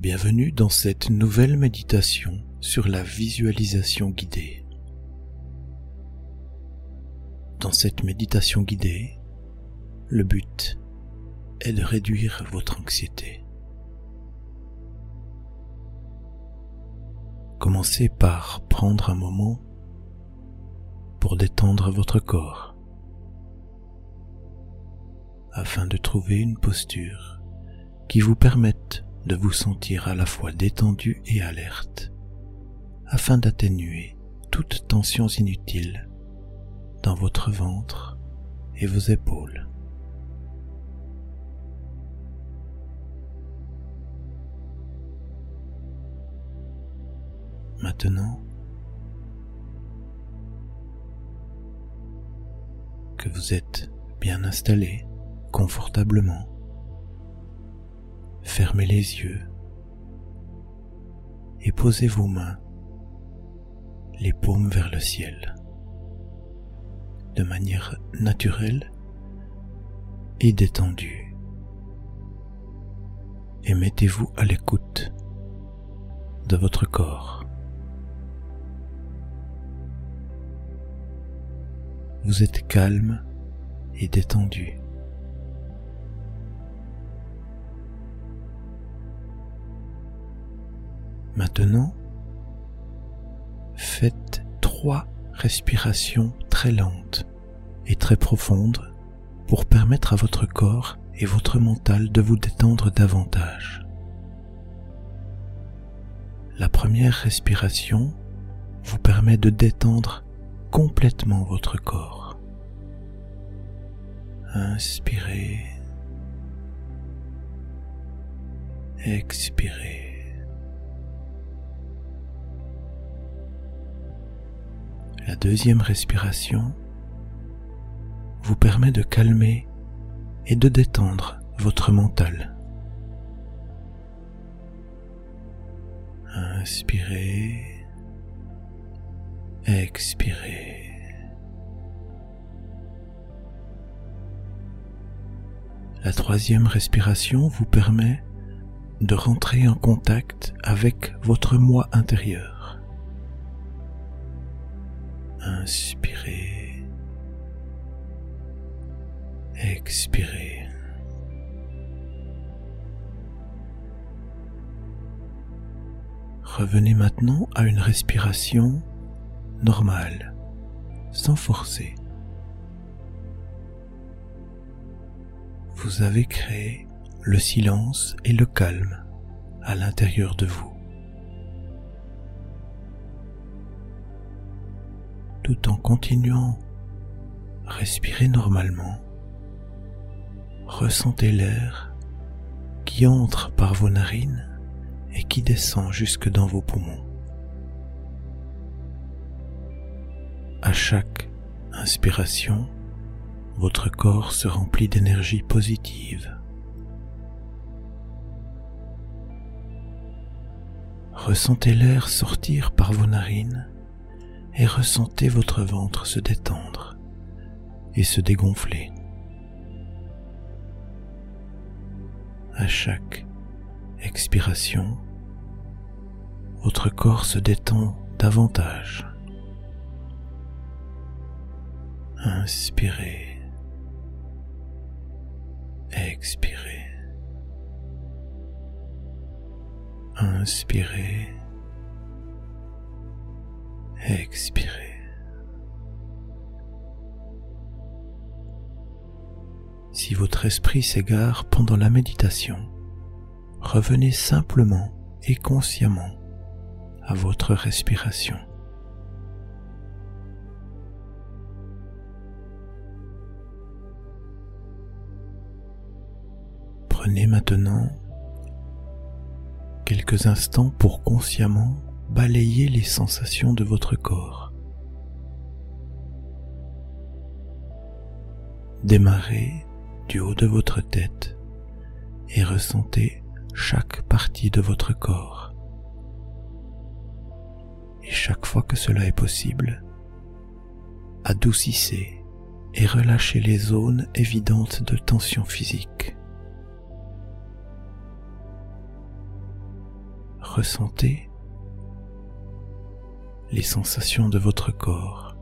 Bienvenue dans cette nouvelle méditation sur la visualisation guidée. Dans cette méditation guidée, le but est de réduire votre anxiété. Commencez par prendre un moment pour détendre votre corps afin de trouver une posture qui vous permette de vous sentir à la fois détendu et alerte, afin d'atténuer toutes tensions inutiles dans votre ventre et vos épaules. Maintenant que vous êtes bien installé confortablement, fermez les yeux et posez vos mains, les paumes vers le ciel, de manière naturelle et détendue. Et mettez-vous à l'écoute de votre corps. Vous êtes calme et détendu. Maintenant, faites trois respirations très lentes et très profondes pour permettre à votre corps et votre mental de vous détendre davantage. La première respiration vous permet de détendre complètement votre corps. Inspirez. Expirez. La deuxième respiration vous permet de calmer et de détendre votre mental. Inspirez, expirez. La troisième respiration vous permet de rentrer en contact avec votre moi intérieur. Inspirez. Expirez. Revenez maintenant à une respiration normale, sans forcer. Vous avez créé le silence et le calme à l'intérieur de vous. En continuant à respirer normalement. Ressentez l'air qui entre par vos narines et qui descend jusque dans vos poumons. À chaque inspiration, votre corps se remplit d'énergie positive. Ressentez l'air sortir par vos narines et ressentez votre ventre se détendre et se dégonfler. À chaque expiration, votre corps se détend davantage. Inspirez. Expirez. Inspirez. Expirez. Si votre esprit s'égare pendant la méditation, revenez simplement et consciemment à votre respiration. Prenez maintenant quelques instants pour consciemment balayez les sensations de votre corps. Démarrez du haut de votre tête et ressentez chaque partie de votre corps. Et chaque fois que cela est possible, adoucissez et relâchez les zones évidentes de tension physique. ressentez les sensations de votre corps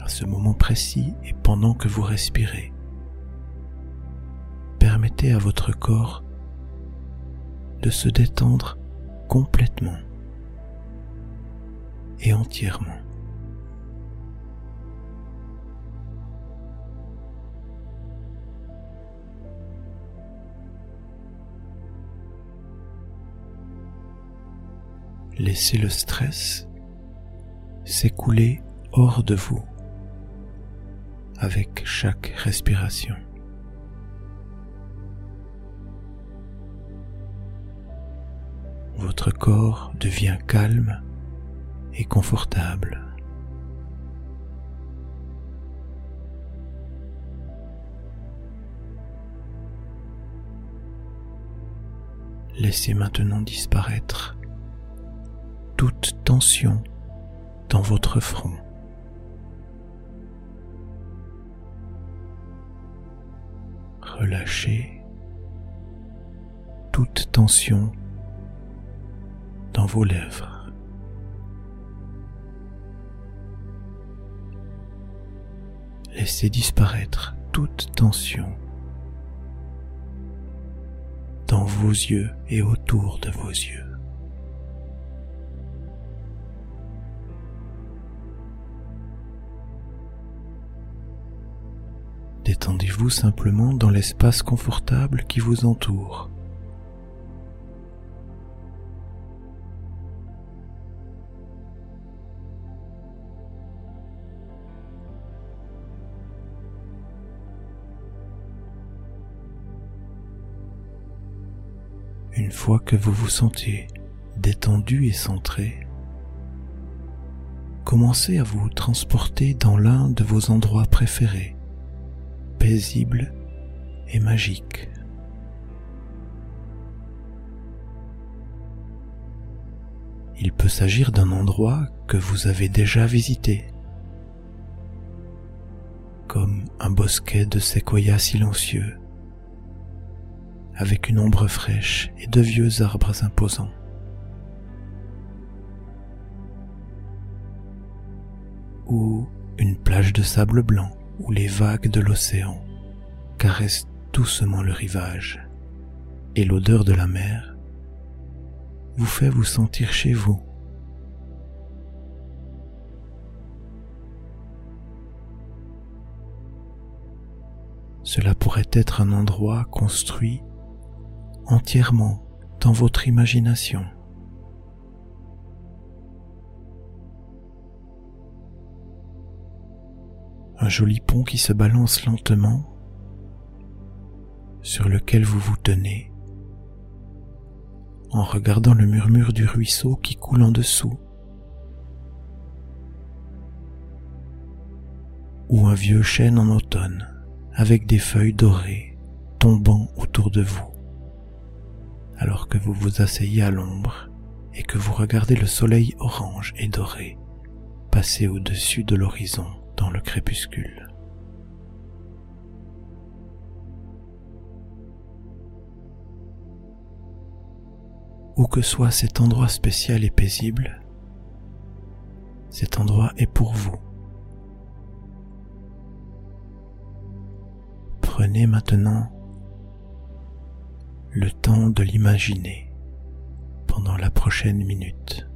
à ce moment précis et pendant que vous respirez. Permettez à votre corps de se détendre complètement et entièrement. Laissez le stress s'écouler hors de vous avec chaque respiration. Votre corps devient calme et confortable. Laissez maintenant disparaître toute tension dans votre front. Relâchez toute tension dans vos lèvres. Laissez disparaître toute tension dans vos yeux et autour de vos yeux. Détendez-vous simplement dans l'espace confortable qui vous entoure. Une fois que vous vous sentez détendu et centré, commencez à vous transporter dans l'un de vos endroits préférés, paisible et magique. Il peut s'agir d'un endroit que vous avez déjà visité, comme un bosquet de séquoias silencieux avec une ombre fraîche et de vieux arbres imposants. Ou une plage de sable blanc où les vagues de l'océan caressent doucement le rivage et l'odeur de la mer vous fait vous sentir chez vous. Cela pourrait être un endroit construit entièrement dans votre imagination. Un joli pont qui se balance lentement, sur lequel vous vous tenez, en regardant le murmure du ruisseau qui coule en dessous, ou un vieux chêne en automne avec des feuilles dorées tombant autour de vous alors que vous vous asseyez à l'ombre et que vous regardez le soleil orange et doré passer au-dessus de l'horizon le crépuscule. Où que soit cet endroit spécial et paisible, cet endroit est pour vous. Prenez maintenant le temps de l'imaginer pendant la prochaine minute.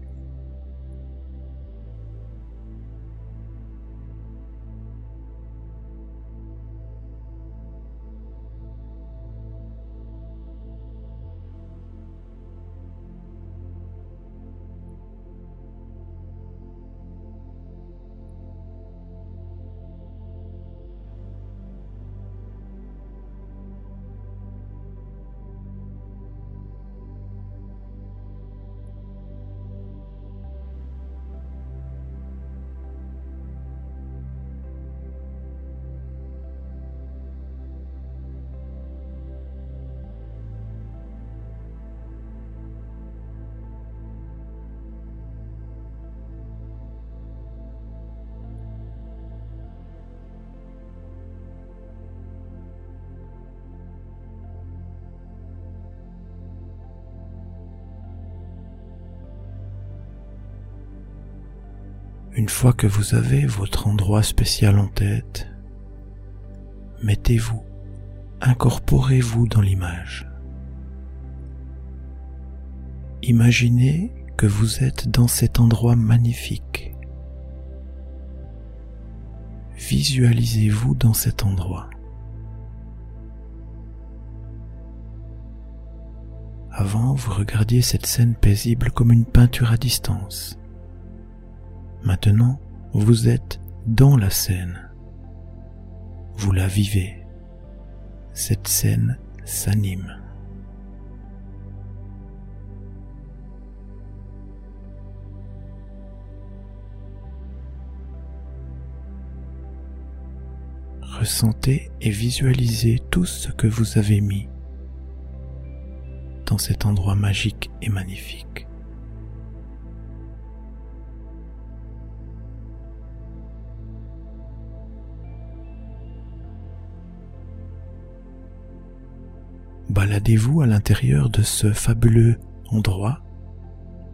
Une fois que vous avez votre endroit spécial en tête, mettez-vous, incorporez-vous dans l'image. Imaginez que vous êtes dans cet endroit magnifique. Visualisez-vous dans cet endroit. Avant, vous regardiez cette scène paisible comme une peinture à distance. Maintenant, vous êtes dans la scène. Vous la vivez. Cette scène s'anime. Ressentez et visualisez tout ce que vous avez mis dans cet endroit magique et magnifique. Baladez-vous à l'intérieur de ce fabuleux endroit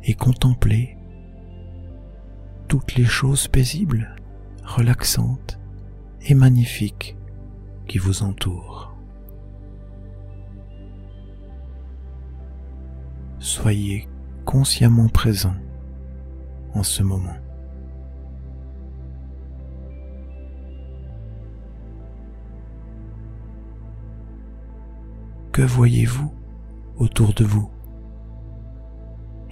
et contemplez toutes les choses paisibles, relaxantes et magnifiques qui vous entourent. soyez consciemment présent en ce moment. Que voyez-vous autour de vous?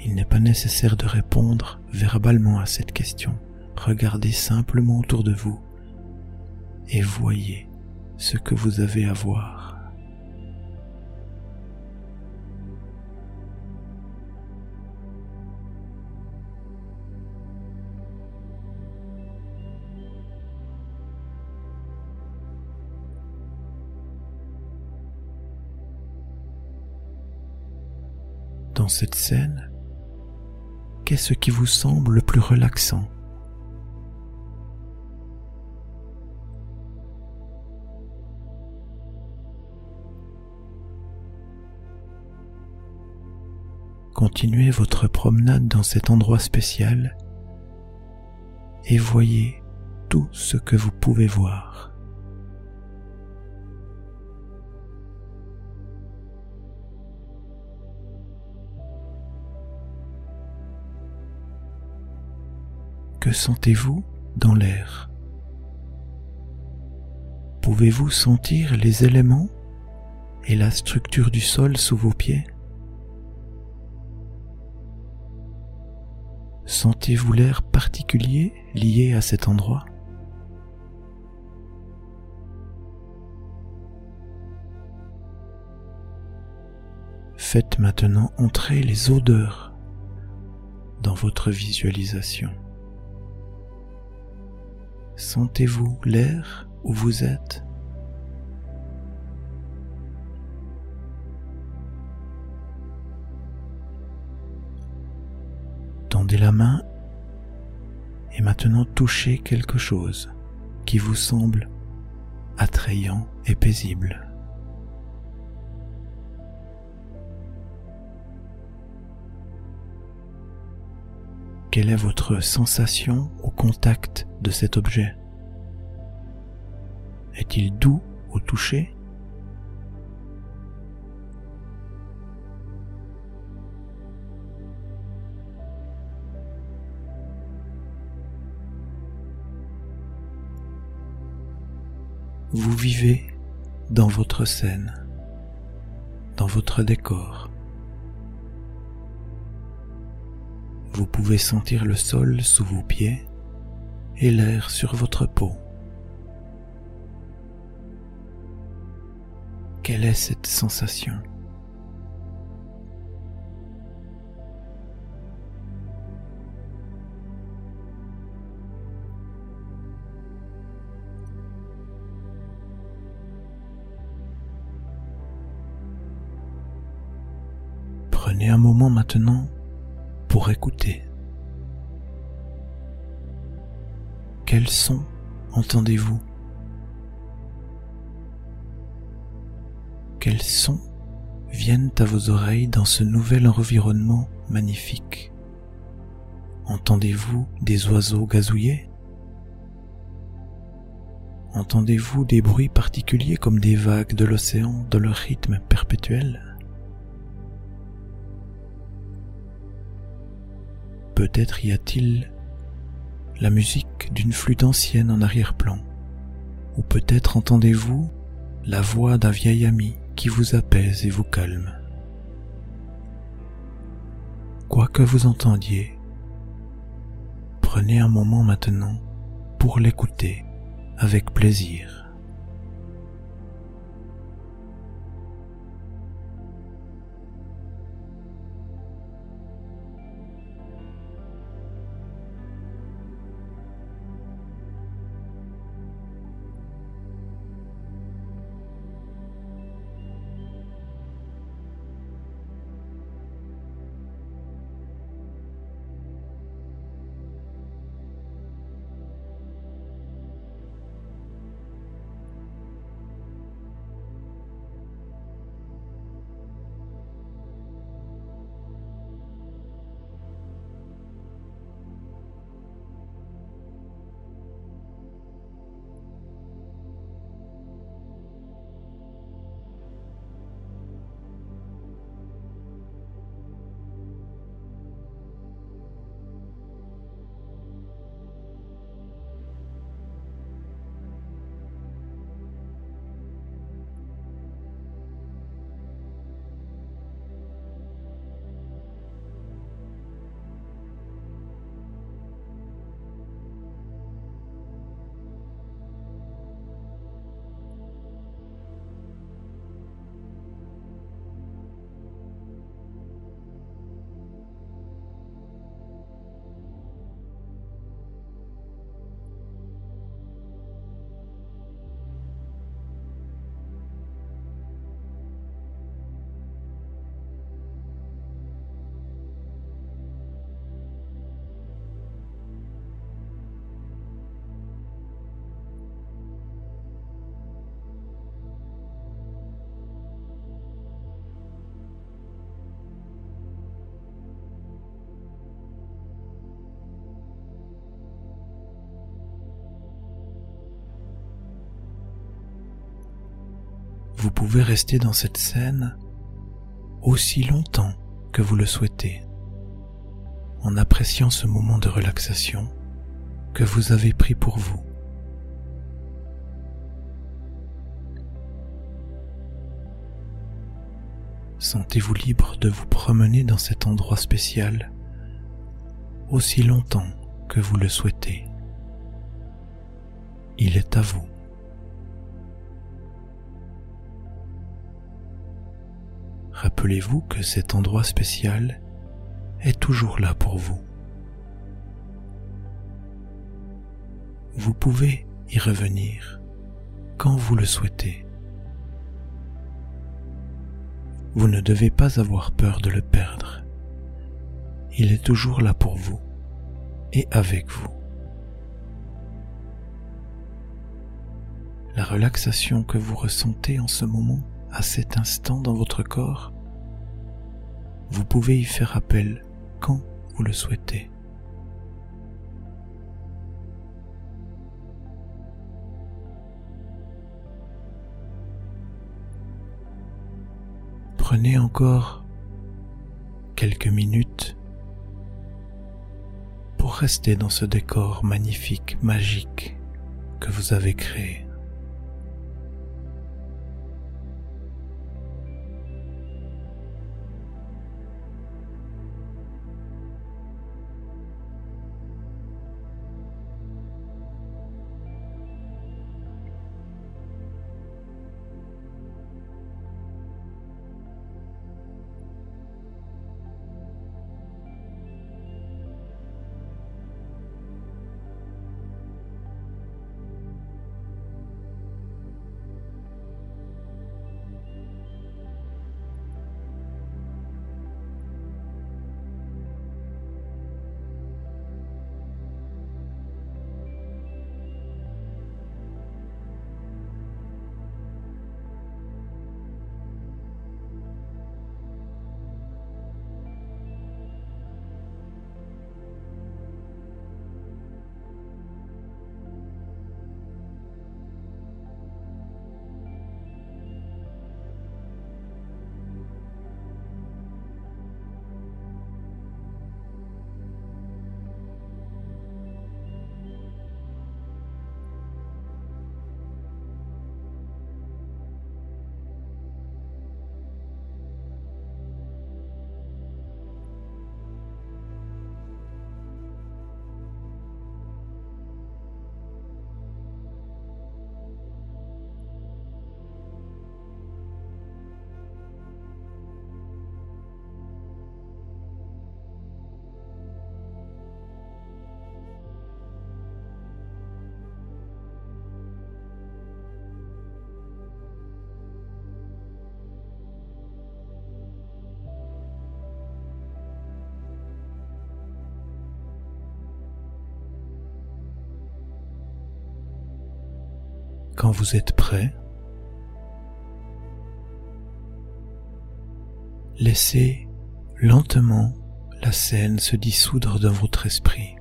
Il n'est pas nécessaire de répondre verbalement à cette question. Regardez simplement autour de vous et voyez ce que vous avez à voir. Dans cette scène, qu'est-ce qui vous semble le plus relaxant? Continuez votre promenade dans cet endroit spécial et voyez tout ce que vous pouvez voir. Que sentez-vous dans l'air? Pouvez-vous sentir les éléments et la structure du sol sous vos pieds? Sentez-vous l'air particulier lié à cet endroit? Faites maintenant entrer les odeurs dans votre visualisation. Sentez-vous l'air où vous êtes? Tendez la main et maintenant touchez quelque chose qui vous semble attrayant et paisible. Quelle est votre sensation au contact de cet objet? Est-il doux au toucher? Vous vivez dans votre scène, dans votre décor. Vous pouvez sentir le sol sous vos pieds et l'air sur votre peau. Quelle est cette sensation? Prenez un moment maintenant pour écouter. Quels sons entendez-vous? Quels sons viennent à vos oreilles dans ce nouvel environnement magnifique? Entendez-vous des oiseaux gazouiller? Entendez-vous des bruits particuliers comme des vagues de l'océan dans leur rythme perpétuel? Peut-être y a-t-il la musique d'une flûte ancienne en arrière-plan, ou peut-être entendez-vous la voix d'un vieil ami qui vous apaise et vous calme. Quoi que vous entendiez, prenez un moment maintenant pour l'écouter avec plaisir. Vous pouvez rester dans cette scène aussi longtemps que vous le souhaitez, en appréciant ce moment de relaxation que vous avez pris pour vous. Sentez-vous libre de vous promener dans cet endroit spécial aussi longtemps que vous le souhaitez. Il est à vous. Rappelez-vous que cet endroit spécial est toujours là pour vous. Vous pouvez y revenir quand vous le souhaitez. Vous ne devez pas avoir peur de le perdre. Il est toujours là pour vous et avec vous. La relaxation que vous ressentez en ce moment, à cet instant dans votre corps, vous pouvez y faire appel quand vous le souhaitez. Prenez encore quelques minutes pour rester dans ce décor magnifique, magique que vous avez créé. Quand vous êtes prêt, laissez lentement la scène se dissoudre dans votre esprit.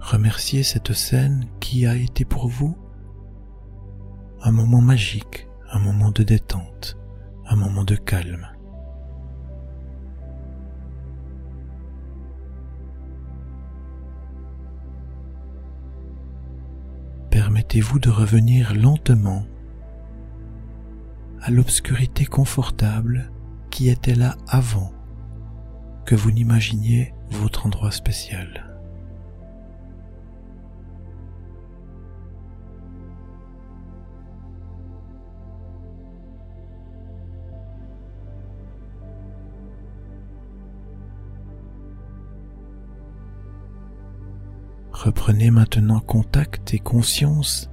Remerciez cette scène qui a été pour vous un moment magique, un moment de détente, un moment de calme. Permettez-vous de revenir lentement à l'obscurité confortable qui était là avant que vous n'imaginiez votre endroit spécial. Reprenez maintenant contact et conscience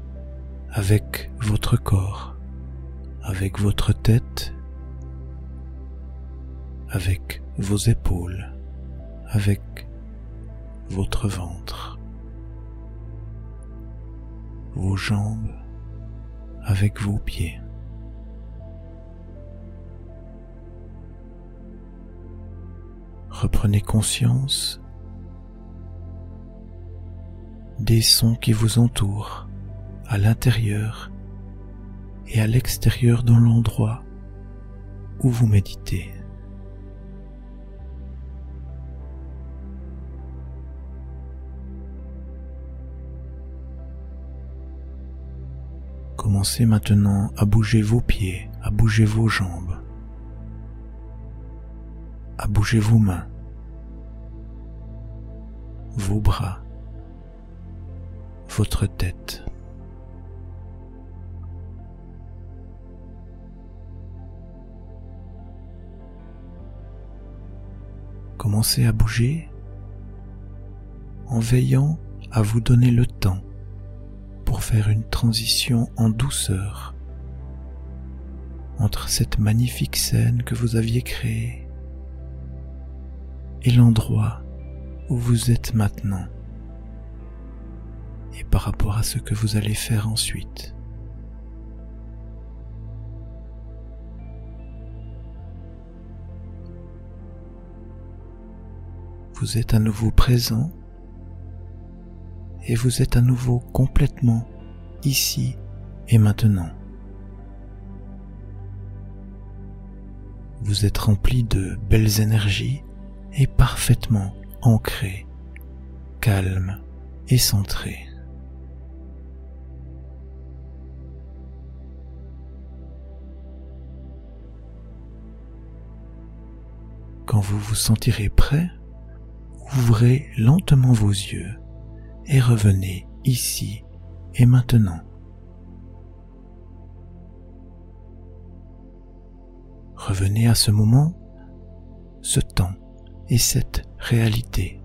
avec votre corps, avec votre tête, avec vos épaules, avec votre ventre, vos jambes, avec vos pieds. Reprenez conscience des sons qui vous entourent à l'intérieur et à l'extérieur dans l'endroit où vous méditez. Commencez maintenant à bouger vos pieds, à bouger vos jambes, à bouger vos mains, vos bras, votre tête. Commencez à bouger en veillant à vous donner le temps pour faire une transition en douceur entre cette magnifique scène que vous aviez créée et l'endroit où vous êtes maintenant et par rapport à ce que vous allez faire ensuite. Vous êtes à nouveau présent et vous êtes à nouveau complètement ici et maintenant. Vous êtes rempli de belles énergies et parfaitement ancré, calme et centré. Vous vous sentirez prêt, ouvrez lentement vos yeux et revenez ici et maintenant. Revenez à ce moment, ce temps et cette réalité.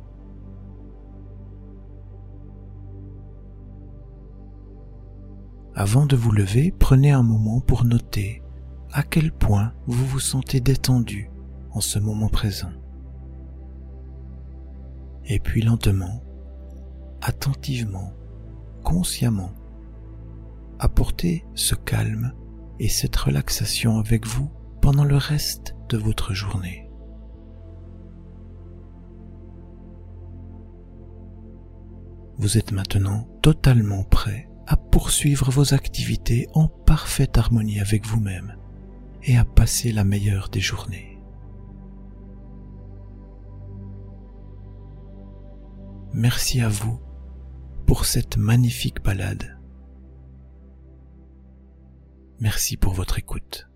Avant de vous lever, prenez un moment pour noter à quel point vous vous sentez détendu en ce moment présent. Et puis lentement, attentivement, consciemment, apportez ce calme et cette relaxation avec vous pendant le reste de votre journée. Vous êtes maintenant totalement prêt à poursuivre vos activités en parfaite harmonie avec vous-même et à passer la meilleure des journées. Merci à vous pour cette magnifique balade. Merci pour votre écoute.